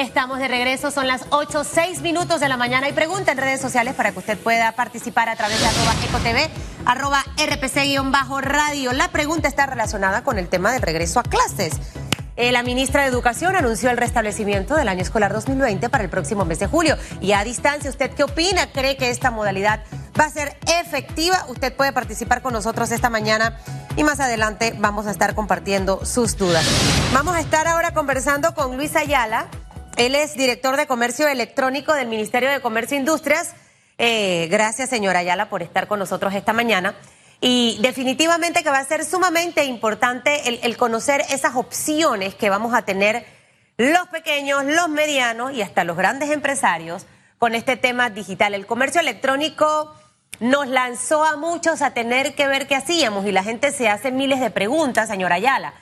Estamos de regreso, son las 8, 6 minutos de la mañana y pregunta en redes sociales para que usted pueda participar a través de arroba ecotv, arroba rpc-radio. La pregunta está relacionada con el tema del regreso a clases. Eh, la ministra de Educación anunció el restablecimiento del año escolar 2020 para el próximo mes de julio. Y a distancia, ¿usted qué opina? ¿Cree que esta modalidad va a ser efectiva? Usted puede participar con nosotros esta mañana y más adelante vamos a estar compartiendo sus dudas. Vamos a estar ahora conversando con Luis Ayala. Él es director de Comercio Electrónico del Ministerio de Comercio e Industrias. Eh, gracias, señora Ayala, por estar con nosotros esta mañana. Y definitivamente que va a ser sumamente importante el, conocer esas opciones que vamos a tener los pequeños, los medianos y hasta los grandes empresarios con este tema digital. El comercio electrónico nos lanzó a muchos a tener que ver qué hacíamos y la gente se hace miles de preguntas, señora Ayala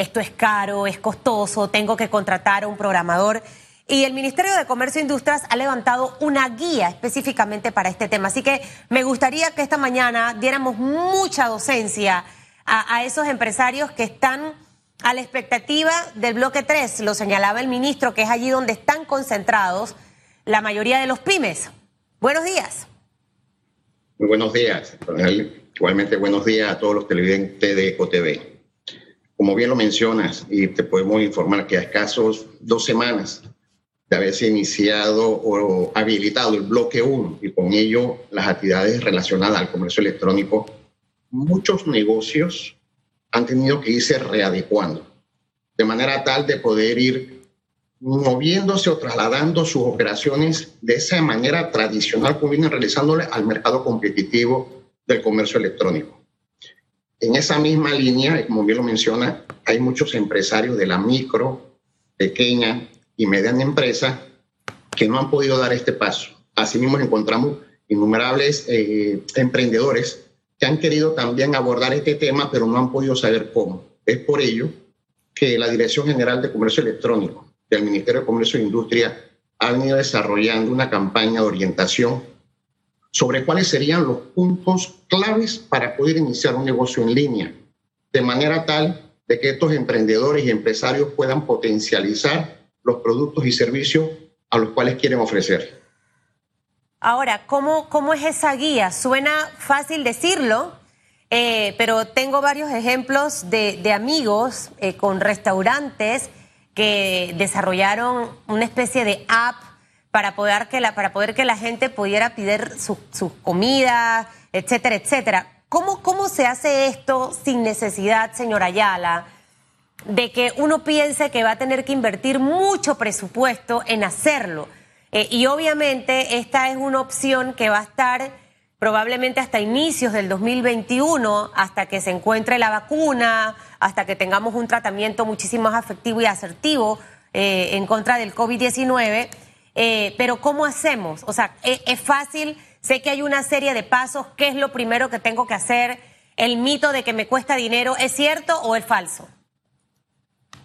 esto es caro, es costoso, tengo que contratar a un programador. Y el Ministerio de Comercio e Industrias ha levantado una guía específicamente para este tema. Así que me gustaría que esta mañana diéramos mucha docencia a, esos empresarios que están a la expectativa del bloque 3. Lo señalaba el ministro, que es allí donde están concentrados la mayoría de los pymes. Buenos días. Muy buenos días. Igualmente buenos días a todos los televidentes de EcoTV. Como bien lo mencionas, y te podemos informar que a escasos dos semanas de haberse iniciado o habilitado el bloque 1 y con ello las actividades relacionadas al comercio electrónico, muchos negocios han tenido que irse readecuando, de manera tal de poder ir moviéndose o trasladando sus operaciones de esa manera tradicional como vienen realizándole al mercado competitivo del comercio electrónico. En esa misma línea, como bien lo menciona, hay muchos empresarios de la micro, pequeña y mediana empresa que no han podido dar este paso. Asimismo, encontramos innumerables eh, emprendedores que han querido también abordar este tema, pero no han podido saber cómo. Es por ello que la Dirección General de Comercio Electrónico del Ministerio de Comercio e Industria ha venido desarrollando una campaña de orientación sobre cuáles serían los puntos claves para poder iniciar un negocio en línea, de manera tal de que estos emprendedores y empresarios puedan potencializar los productos y servicios a los cuales quieren ofrecer. Ahora, ¿cómo, cómo es esa guía? Suena fácil decirlo, eh, pero tengo varios ejemplos de, amigos eh, con restaurantes que desarrollaron una especie de app para poder que la, para poder que la gente pudiera pedir sus su comidas, etcétera, etcétera. ¿Cómo, ¿Cómo se hace esto sin necesidad, señora Ayala, de que uno piense que va a tener que invertir mucho presupuesto en hacerlo? Eh, y obviamente esta es una opción que va a estar probablemente hasta inicios del 2021, hasta que se encuentre la vacuna, hasta que tengamos un tratamiento muchísimo más efectivo y asertivo eh, en contra del COVID-19. Eh, pero ¿cómo hacemos? O sea, ¿es, ¿es, fácil, sé que hay una serie de pasos, ¿qué es lo primero que tengo que hacer? ¿El mito de que me cuesta dinero es cierto o es falso?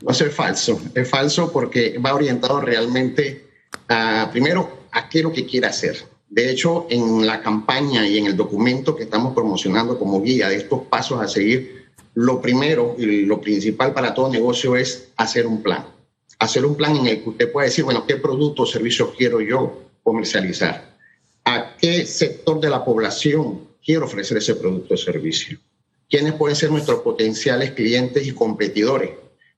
No es falso, es falso porque va orientado realmente a, primero, a qué es lo que quiere hacer. De hecho, en la campaña y en el documento que estamos promocionando como guía de estos pasos a seguir, lo primero y lo principal para todo negocio es hacer un plan hacer un plan en el que usted pueda decir, bueno, ¿qué producto o servicio quiero yo comercializar? ¿A qué sector de la población quiero ofrecer ese producto o servicio? ¿Quiénes pueden ser nuestros potenciales clientes y competidores?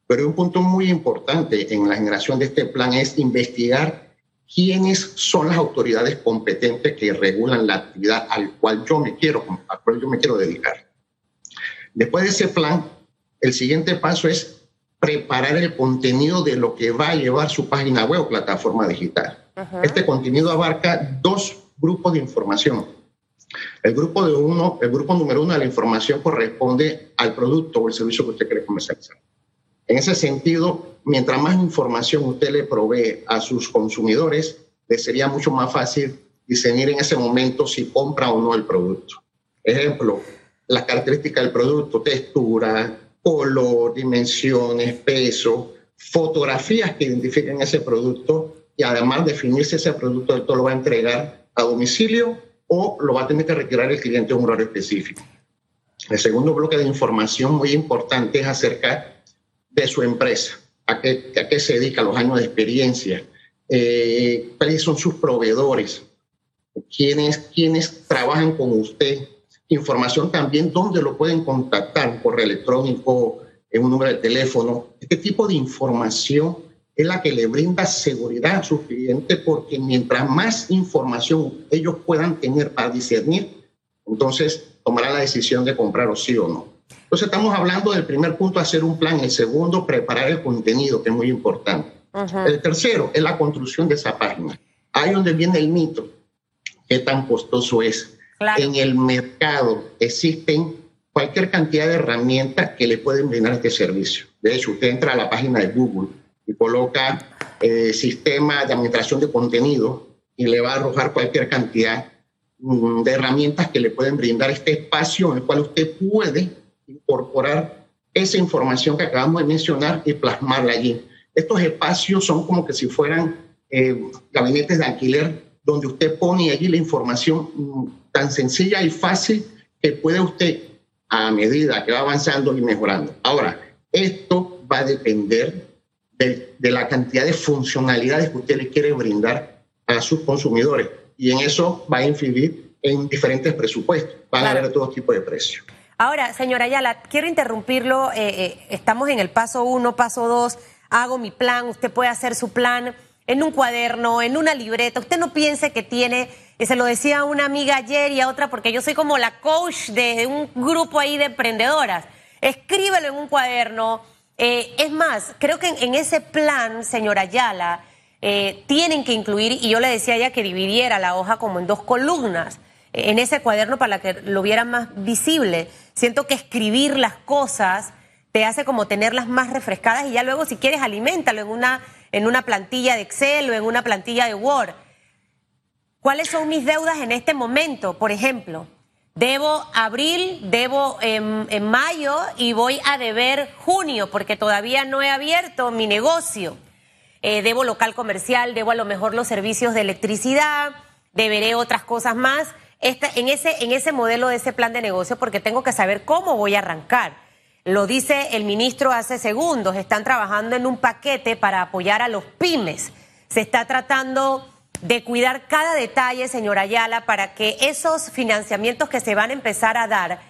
Pero un punto muy importante en la generación de este plan es investigar quiénes son las autoridades competentes que regulan la actividad al cual yo me quiero, al cual yo me quiero dedicar. Después de ese plan, el siguiente paso es preparar el contenido de lo que va a llevar su página web o plataforma digital. Este contenido abarca dos grupos de información. El grupo, de uno, el grupo número uno de la información corresponde al producto o el servicio que usted quiere comercializar. En ese sentido, mientras más información usted le provee a sus consumidores, les sería mucho más fácil discernir en ese momento si compra o no el producto. Ejemplo, las características del producto, textura, color, dimensiones, peso, fotografías que identifiquen ese producto y además definir si ese producto esto lo va a entregar a domicilio o lo va a tener que retirar el cliente en un horario específico. El segundo bloque de información muy importante es acerca de su empresa, a qué, a qué se dedica, los años de experiencia, eh, cuáles son sus proveedores, quiénes, quiénes trabajan con usted, información también dónde lo pueden contactar, correo electrónico, en un número de teléfono. Este tipo de información es la que le brinda seguridad a sus clientes porque mientras más información ellos puedan tener para discernir, entonces tomará la decisión de comprar o sí o no. Entonces estamos hablando del primer punto, hacer un plan. El segundo, preparar el contenido, que es muy importante. El tercero es la construcción de esa página. Ahí donde viene el mito. ¿Qué tan costoso es? En el mercado existen cualquier cantidad de herramientas que le pueden brindar este servicio. De hecho, usted entra a la página de Google y coloca eh, sistema de administración de contenido y le va a arrojar cualquier cantidad mm, de herramientas que le pueden brindar este espacio en el cual usted puede incorporar esa información que acabamos de mencionar y plasmarla allí. Estos espacios son como que si fueran eh, gabinetes de alquiler donde usted pone allí la información mm, tan sencilla y fácil que puede usted, a medida que va avanzando y mejorando. Ahora, esto va a depender de, de la cantidad de funcionalidades que usted le quiere brindar a sus consumidores. Y en eso va a influir en diferentes presupuestos. Van a haber todo tipo de precios. Ahora, señora Ayala, quiero interrumpirlo. Eh, eh, estamos en el paso uno, paso dos. Hago mi plan, usted puede hacer su plan en un cuaderno, en una libreta. Usted no piense que tiene, y se lo decía a una amiga ayer y a otra, porque yo soy como la coach de un grupo ahí de emprendedoras. Escríbelo en un cuaderno. Eh, es más, creo que en, ese plan, señora Ayala, tienen que incluir, y yo le decía a ella que dividiera la hoja como en dos columnas en ese cuaderno para que lo vieran más visible. Siento que escribir las cosas te hace como tenerlas más refrescadas y ya luego si quieres aliméntalo en una, en una plantilla de Excel o en una plantilla de Word. ¿Cuáles son mis deudas en este momento? Por ejemplo, debo abril, debo en, mayo y voy a deber junio porque todavía no he abierto mi negocio. Eh, debo local comercial, debo a lo mejor los servicios de electricidad, deberé otras cosas más en, ese, en ese modelo de ese plan de negocio porque tengo que saber cómo voy a arrancar. Lo dice el ministro hace segundos, están trabajando en un paquete para apoyar a los pymes. Se está tratando de cuidar cada detalle, señora Ayala, para que esos financiamientos que se van a empezar a dar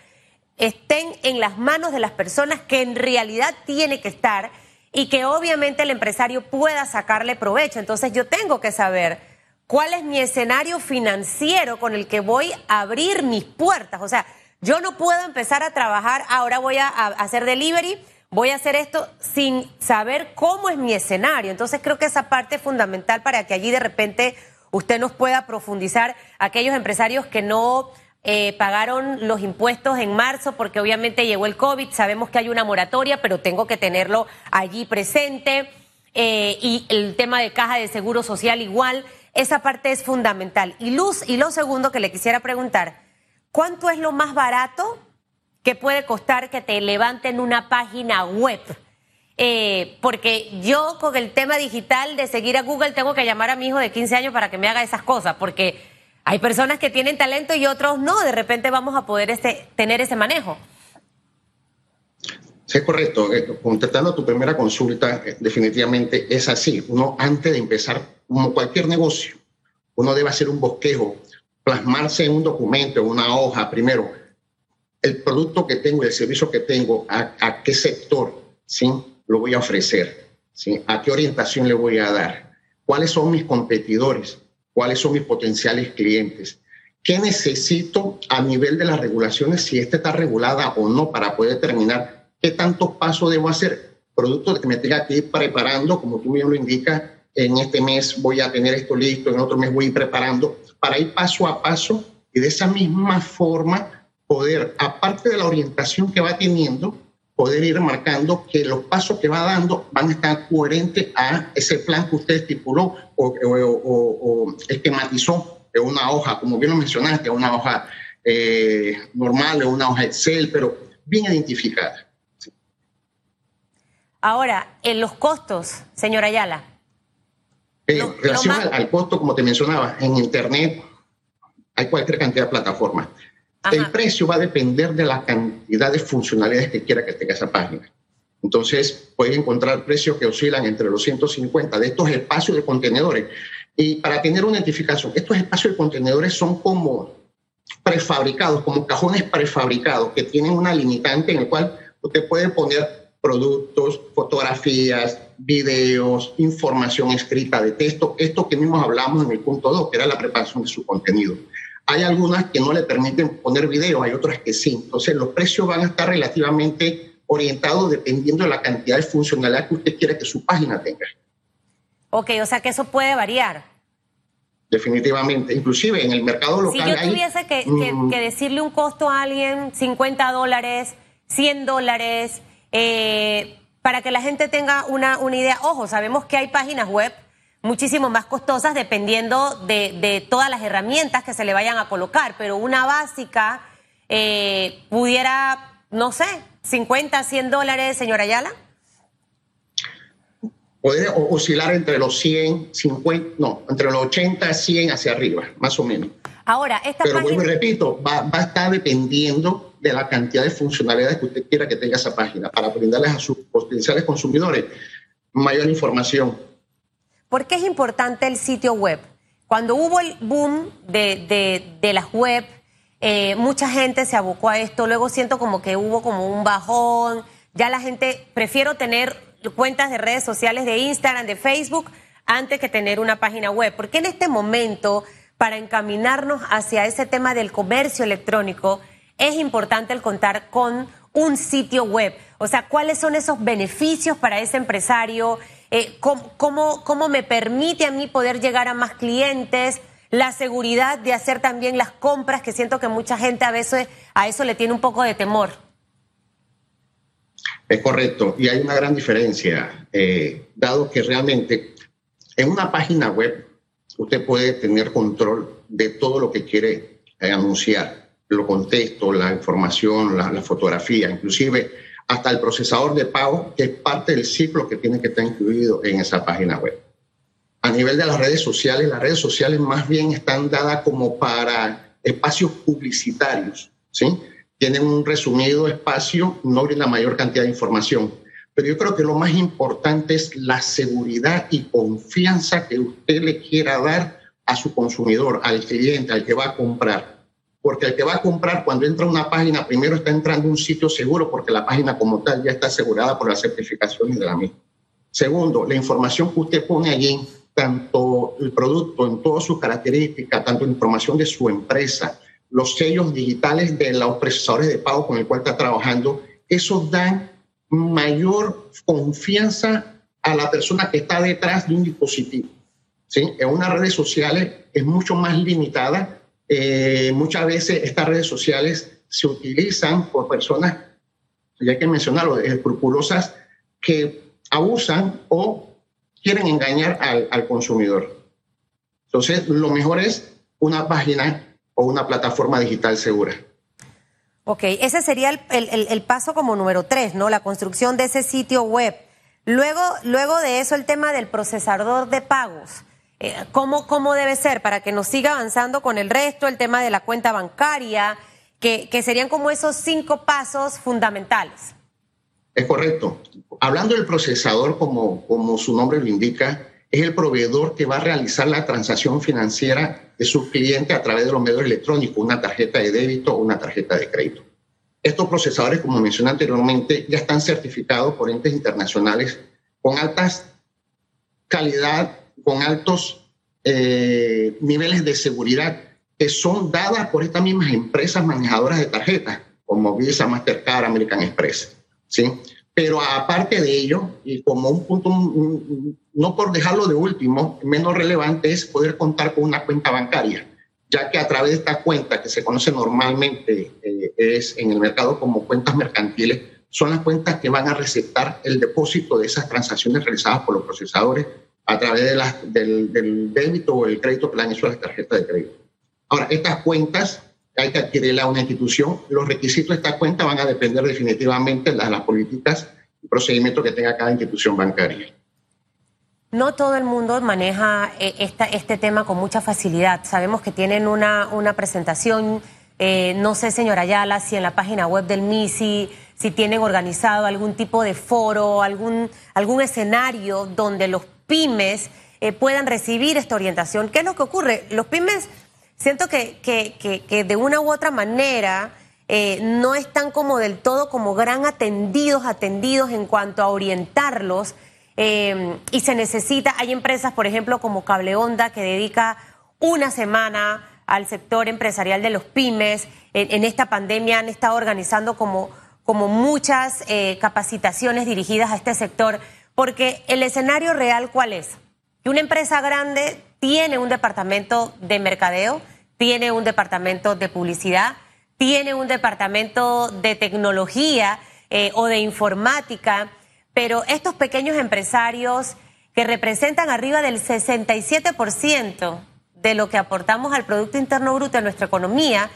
estén en las manos de las personas que en realidad tiene que estar y que obviamente el empresario pueda sacarle provecho. Entonces yo tengo que saber cuál es mi escenario financiero con el que voy a abrir mis puertas. O sea, yo no puedo empezar a trabajar, ahora voy a, hacer delivery, voy a hacer esto sin saber cómo es mi escenario. Entonces creo que esa parte es fundamental para que allí de repente usted nos pueda profundizar aquellos empresarios que no eh, pagaron los impuestos en marzo porque obviamente llegó el COVID, sabemos que hay una moratoria, pero tengo que tenerlo allí presente. Eh, y el tema de caja de seguro social igual. Esa parte es fundamental. Y Luz, y lo segundo que le quisiera preguntar, ¿cuánto es lo más barato que puede costar que te levanten una página web? Eh, porque yo con el tema digital de seguir a Google tengo que llamar a mi hijo de 15 años para que me haga esas cosas, porque hay personas que tienen talento y otros no, de repente vamos a poder este, tener ese manejo. Sí, es correcto. Eh, contestando tu primera consulta, eh, definitivamente es así. Uno antes de empezar como cualquier negocio, uno debe hacer un bosquejo, plasmarse en un documento, en una hoja, primero, el producto que tengo, el servicio que tengo, a, qué sector ¿sí? lo voy a ofrecer, ¿sí? a qué orientación le voy a dar, cuáles son mis competidores, cuáles son mis potenciales clientes, qué necesito a nivel de las regulaciones, si esta está regulada o no, para poder determinar qué tantos pasos debo hacer, productos que me tenga que ir preparando, como tú bien lo indicas, en este mes voy a tener esto listo, en otro mes voy a ir preparando, para ir paso a paso y de esa misma forma poder, aparte de la orientación que va teniendo, poder ir marcando que los pasos que va dando van a estar coherentes a ese plan que usted estipuló o, esquematizó en una hoja, como bien lo mencionaste, una hoja eh, normal o una hoja Excel, pero bien identificada. Ahora, en los costos, señora Ayala, en relación al, costo, como te mencionaba, en Internet hay cualquier cantidad de plataformas. El precio va a depender de la cantidad de funcionalidades que quiera que tenga esa página. Entonces, pueden encontrar precios que oscilan entre los 150 de estos espacios de contenedores. Y para tener una identificación, estos espacios de contenedores son como prefabricados, como cajones prefabricados que tienen una limitante en el cual usted puede poner productos, fotografías, videos, información escrita de texto, esto que mismos hablamos en el punto 2, que era la preparación de su contenido. Hay algunas que no le permiten poner video, hay otras que sí. Entonces, los precios van a estar relativamente orientados dependiendo de la cantidad de funcionalidad que usted quiere que su página tenga. Ok, o sea que eso puede variar. Definitivamente. Inclusive en el mercado local. Si yo tuviese que, mm. decirle un costo a alguien, 50 dólares, 100 dólares, eh, para que la gente tenga una, una idea. Ojo, sabemos que hay páginas web muchísimo más costosas dependiendo de, todas las herramientas que se le vayan a colocar, pero una básica eh, pudiera, no sé, 50, 100 dólares, señora Ayala. Puede oscilar entre los 100, 50, no, entre los 80, 100 hacia arriba, más o menos. Ahora, esta Pero página... repito, va, va, a estar dependiendo de la cantidad de funcionalidades que usted quiera que tenga esa página para brindarles a sus potenciales consumidores mayor información ¿Por qué es importante el sitio web? Cuando hubo el boom de, de, las web, eh, mucha gente se abocó a esto, luego siento como que hubo como un bajón, ya la gente, prefiero tener cuentas de redes sociales de Instagram, de Facebook, antes que tener una página web. Porque en este momento, para encaminarnos hacia ese tema del comercio electrónico, es importante el contar con un sitio web. O sea, ¿cuáles son esos beneficios para ese empresario? Eh, ¿cómo, me permite a mí poder llegar a más clientes, la seguridad de hacer también las compras, que siento que mucha gente a veces a eso le tiene un poco de temor. Es correcto, y hay una gran diferencia, eh, dado que realmente en una página web usted puede tener control de todo lo que quiere eh, anunciar, lo contexto, la información, la, la fotografía, inclusive hasta el procesador de pago, que es parte del ciclo que tiene que estar incluido en esa página web. A nivel de las redes sociales, las redes sociales más bien están dadas como para espacios publicitarios, ¿sí? Tienen un resumido espacio, no la mayor cantidad de información. Pero yo creo que lo más importante es la seguridad y confianza que usted le quiera dar a su consumidor, al cliente, al que va a comprar porque el que va a comprar cuando entra a una página, primero está entrando a un sitio seguro porque la página como tal ya está asegurada por las certificaciones de la misma. Segundo, la información que usted pone allí, tanto el producto en todas sus características, tanto información de su empresa, los sellos digitales de los procesadores de pago con el cual está trabajando, eso dan mayor confianza a la persona que está detrás de un dispositivo. ¿Sí? En unas redes sociales es mucho más limitada eh, muchas veces estas redes sociales se utilizan por personas, ya que mencionarlo, escrupulosas que abusan o quieren engañar al, consumidor. Entonces, lo mejor es una página o una plataforma digital segura. Ok, ese sería el, paso como número tres, ¿no? La construcción de ese sitio web. Luego, luego de eso, el tema del procesador de pagos. Eh, ¿cómo, ¿Cómo debe ser para que nos siga avanzando con el resto, el tema de la cuenta bancaria, que, que serían como esos cinco pasos fundamentales? Es correcto. Hablando del procesador, como, como su nombre lo indica, es el proveedor que va a realizar la transacción financiera de su cliente a través de los medios electrónicos, una tarjeta de débito o una tarjeta de crédito. Estos procesadores, como mencioné anteriormente, ya están certificados por entes internacionales con altas calidad con altos eh, niveles de seguridad que son dadas por estas mismas empresas manejadoras de tarjetas, como Visa, Mastercard, American Express. ¿sí? Pero aparte de ello, y como un punto, no por dejarlo de último, menos relevante es poder contar con una cuenta bancaria, ya que a través de esta cuenta, que se conoce normalmente eh, es en el mercado como cuentas mercantiles, son las cuentas que van a receptar el depósito de esas transacciones realizadas por los procesadores a través de del, del, débito o el crédito que le las tarjetas de crédito. Ahora, estas cuentas hay que adquirirlas a una institución. Los requisitos de esta cuenta van a depender definitivamente de las, políticas y procedimientos que tenga cada institución bancaria. No todo el mundo maneja eh, esta, este tema con mucha facilidad. Sabemos que tienen una, una presentación, eh, no sé, señora Ayala, si en la página web del MISI si tienen organizado algún tipo de foro, algún, algún escenario donde los pymes eh, puedan recibir esta orientación. ¿Qué es lo que ocurre? Los pymes, siento que, que, de una u otra manera eh, no están como del todo como gran atendidos, atendidos en cuanto a orientarlos. Eh, y se necesita, hay empresas, por ejemplo, como Cable Onda, que dedica una semana al sector empresarial de los pymes. En, esta pandemia han estado organizando como, como muchas capacitaciones dirigidas a este sector, porque el escenario real, ¿cuál es? una empresa grande tiene un departamento de mercadeo, tiene un departamento de publicidad, tiene un departamento de tecnología eh, o de informática, pero estos pequeños empresarios que representan arriba del 67% de lo que aportamos al Producto Interno Bruto de nuestra economía,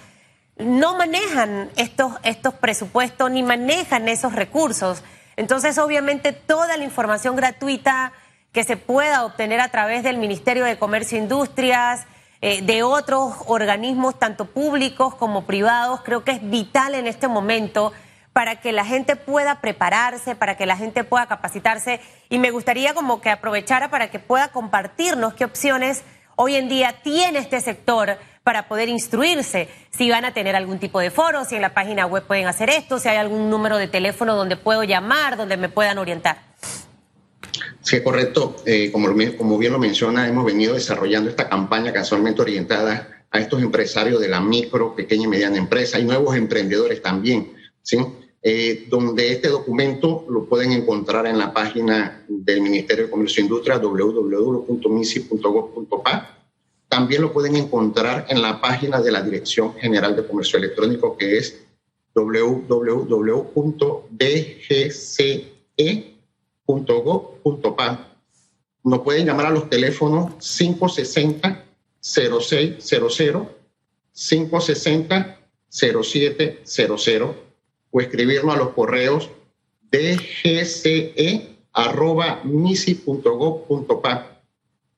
no manejan estos, estos presupuestos ni manejan esos recursos. Entonces, obviamente, toda la información gratuita que se pueda obtener a través del Ministerio de Comercio e Industrias, eh, de otros organismos, tanto públicos como privados, creo que es vital en este momento para que la gente pueda prepararse, para que la gente pueda capacitarse. Y me gustaría como que aprovechara para que pueda compartirnos qué opciones hoy en día tiene este sector para poder instruirse, si van a tener algún tipo de foro, si en la página web pueden hacer esto, si hay algún número de teléfono donde puedo llamar, donde me puedan orientar. Sí, correcto. Eh, como, como bien lo menciona, hemos venido desarrollando esta campaña casualmente orientada a estos empresarios de la micro, pequeña y mediana empresa y nuevos emprendedores también, ¿sí? Eh, donde este documento lo pueden encontrar en la página del Ministerio de Comercio e Industria, www.misi.gov.pa. También lo pueden encontrar en la página de la Dirección General de Comercio Electrónico, que es www.dgce .go.pa. Nos pueden llamar a los teléfonos 560-0600, 560-0700 o escribirnos a los correos dgce.misi.gov.pa.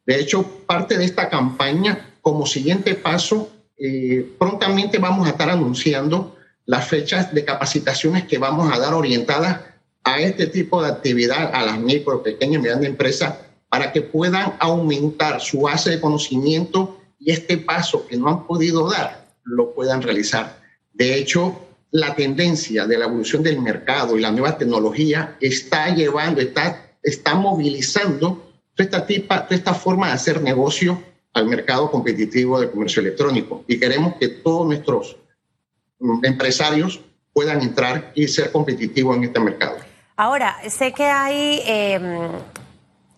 De hecho, parte de esta campaña, como siguiente paso, eh, prontamente vamos a estar anunciando las fechas de capacitaciones que vamos a dar orientadas a este tipo de actividad a las micro, pequeñas y medianas empresas para que puedan aumentar su base de conocimiento y este paso que no han podido dar lo puedan realizar. De hecho, la tendencia de la evolución del mercado y la nueva tecnología está llevando, está, está movilizando esta, tipa, esta forma de hacer negocio al mercado competitivo del comercio electrónico. Y queremos que todos nuestros empresarios puedan entrar y ser competitivos en este mercado. Ahora, sé que hay em,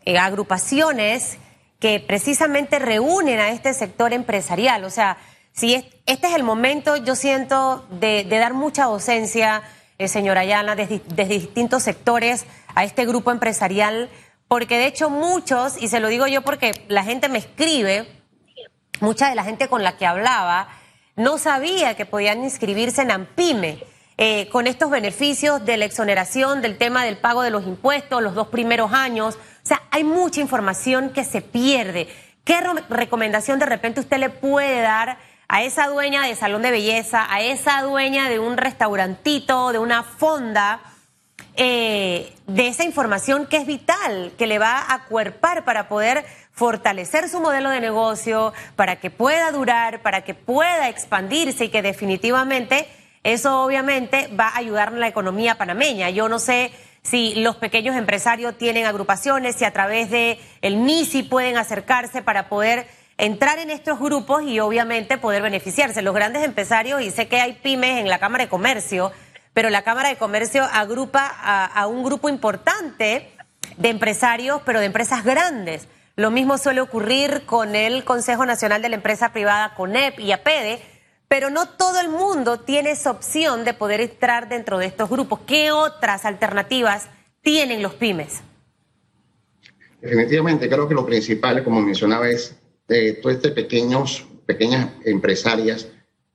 eh, agrupaciones que precisamente reúnen a este sector empresarial. O sea, si este es el momento, yo siento, de, dar mucha docencia, eh, señora Ayala, desde, desde distintos sectores a este grupo empresarial, porque de hecho muchos, y se lo digo yo porque la gente me escribe, mucha de la gente con la que hablaba, no sabía que podían inscribirse en AMPIME. Eh, con estos beneficios de la exoneración del tema del pago de los impuestos los dos primeros años. O sea, hay mucha información que se pierde. ¿Qué recomendación de repente usted le puede dar a esa dueña de salón de belleza, a esa dueña de un restaurantito, de una fonda, eh, de esa información que es vital, que le va a acuerpar para poder fortalecer su modelo de negocio, para que pueda durar, para que pueda expandirse y que definitivamente eso obviamente va a ayudar a la economía panameña. Yo no sé si los pequeños empresarios tienen agrupaciones, si a través de el MISI pueden acercarse para poder entrar en estos grupos y obviamente poder beneficiarse. Los grandes empresarios, y sé que hay pymes en la Cámara de Comercio, pero la Cámara de Comercio agrupa a, un grupo importante de empresarios, pero de empresas grandes. Lo mismo suele ocurrir con el Consejo Nacional de la Empresa Privada, CONEP y APEDE, pero no todo el mundo tiene esa opción de poder entrar dentro de estos grupos. ¿Qué otras alternativas tienen los pymes? Definitivamente, creo que lo principal, como mencionaba, es eh, todas estas pequeños, pequeñas empresarias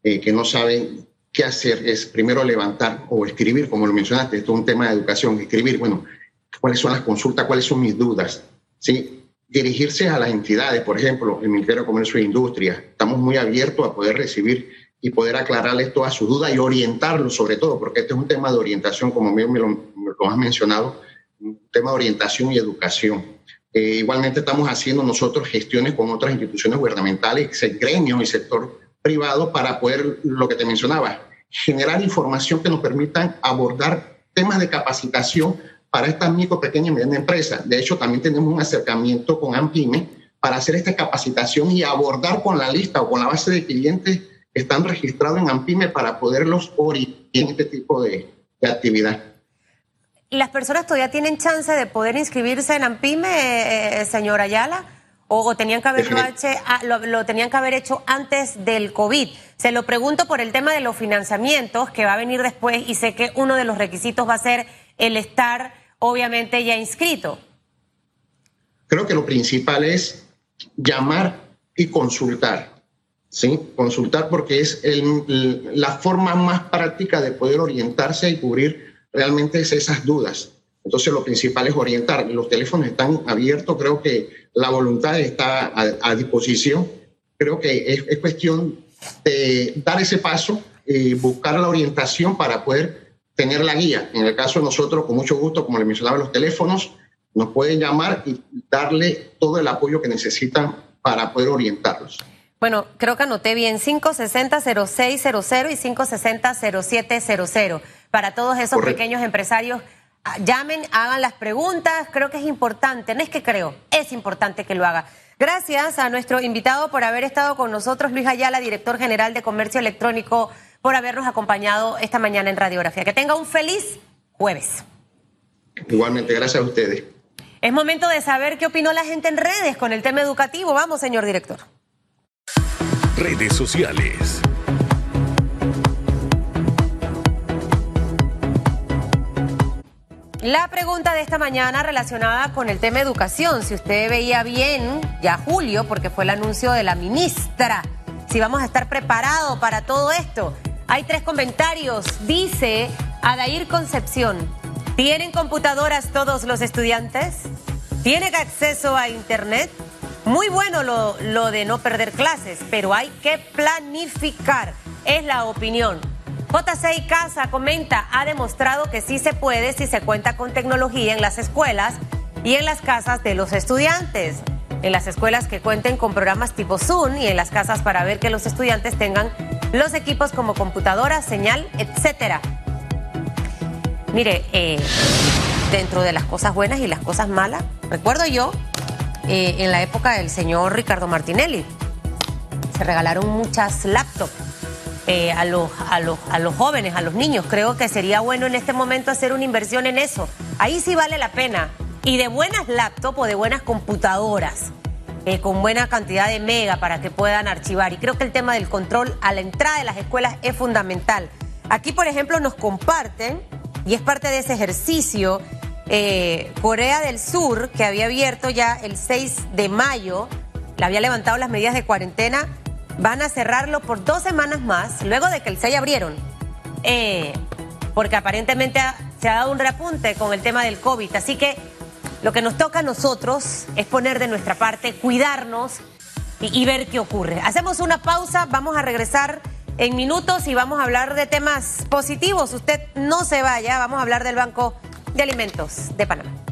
eh, que no saben qué hacer, es primero levantar o escribir, como lo mencionaste, esto es un tema de educación, escribir, bueno, cuáles son las consultas, cuáles son mis dudas, ¿sí? dirigirse a las entidades, por ejemplo, el Ministerio de Comercio e Industria. Estamos muy abiertos a poder recibir y poder aclararles todas sus dudas y orientarlos sobre todo, porque este es un tema de orientación, como me lo, me lo has mencionado, un tema de orientación y educación. Eh, igualmente estamos haciendo nosotros gestiones con otras instituciones gubernamentales, gremios y sector privado para poder, lo que te mencionaba, generar información que nos permitan abordar temas de capacitación para esta micro, pequeña y mediana empresa. De hecho, también tenemos un acercamiento con AMPIME para hacer esta capacitación y abordar con la lista o con la base de clientes que están registrados en AMPIME para poderlos orientar en este tipo de actividad. ¿Las personas todavía tienen chance de poder inscribirse en AMPIME, eh, eh señor Ayala? ¿O, tenían que haberlo hecho, ah, lo, lo, tenían que haber hecho antes del COVID? Se lo pregunto por el tema de los financiamientos que va a venir después y sé que uno de los requisitos va a ser el estar obviamente ya inscrito. Creo que lo principal es llamar y consultar. ¿sí? Consultar porque es el, la forma más práctica de poder orientarse y cubrir realmente es esas dudas. Entonces lo principal es orientar. Los teléfonos están abiertos, creo que la voluntad está a, disposición. Creo que es, cuestión de dar ese paso y buscar la orientación para poder tener la guía. En el caso de nosotros, con mucho gusto, como le mencionaba, los teléfonos nos pueden llamar y darle todo el apoyo que necesitan para poder orientarlos. Bueno, creo que anoté bien 560-0600 y 560-0700 para todos esos pequeños empresarios. Ah, llamen, hagan las preguntas, creo que es importante, no es que creo, es importante que lo haga. Gracias a nuestro invitado por haber estado con nosotros, Luis Ayala, director general de Comercio Electrónico, por habernos acompañado esta mañana en Radiografía. Que tenga un feliz jueves. Igualmente, gracias a ustedes. Es momento de saber qué opinó la gente en redes con el tema educativo. Vamos, señor director. Redes sociales. La pregunta de esta mañana relacionada con el tema educación, si usted veía bien ya julio, porque fue el anuncio de la ministra, si vamos a estar preparados para todo esto. Hay tres comentarios. Dice Adair Concepción, ¿tienen computadoras todos los estudiantes? ¿Tienen acceso a Internet? Muy bueno lo, lo de no perder clases, pero hay que planificar, es la opinión. JCI Casa comenta, ha demostrado que sí se puede si se cuenta con tecnología en las escuelas y en las casas de los estudiantes. En las escuelas que cuenten con programas tipo Zoom y en las casas para ver que los estudiantes tengan los equipos como computadora, señal, etcétera. Mire, eh, dentro de las cosas buenas y las cosas malas, recuerdo yo eh, en la época del señor Ricardo Martinelli, se regalaron muchas laptops eh, a, los, a, los, a los jóvenes, a los niños. Creo que sería bueno en este momento hacer una inversión en eso. Ahí sí vale la pena. Y de buenas laptops o de buenas computadoras. Eh, con buena cantidad de mega para que puedan archivar. Y creo que el tema del control a la entrada de las escuelas es fundamental. Aquí, por ejemplo, nos comparten, y es parte de ese ejercicio, eh, Corea del Sur, que había abierto ya el 6 de mayo, le había levantado las medidas de cuarentena van a cerrarlo por dos semanas más, luego de que el 6 abrieron, eh, porque aparentemente se ha dado un repunte con el tema del COVID. Así que lo que nos toca a nosotros es poner de nuestra parte, cuidarnos y, y ver qué ocurre. Hacemos una pausa, vamos a regresar en minutos y vamos a hablar de temas positivos. Usted no se vaya, vamos a hablar del Banco de Alimentos de Panamá.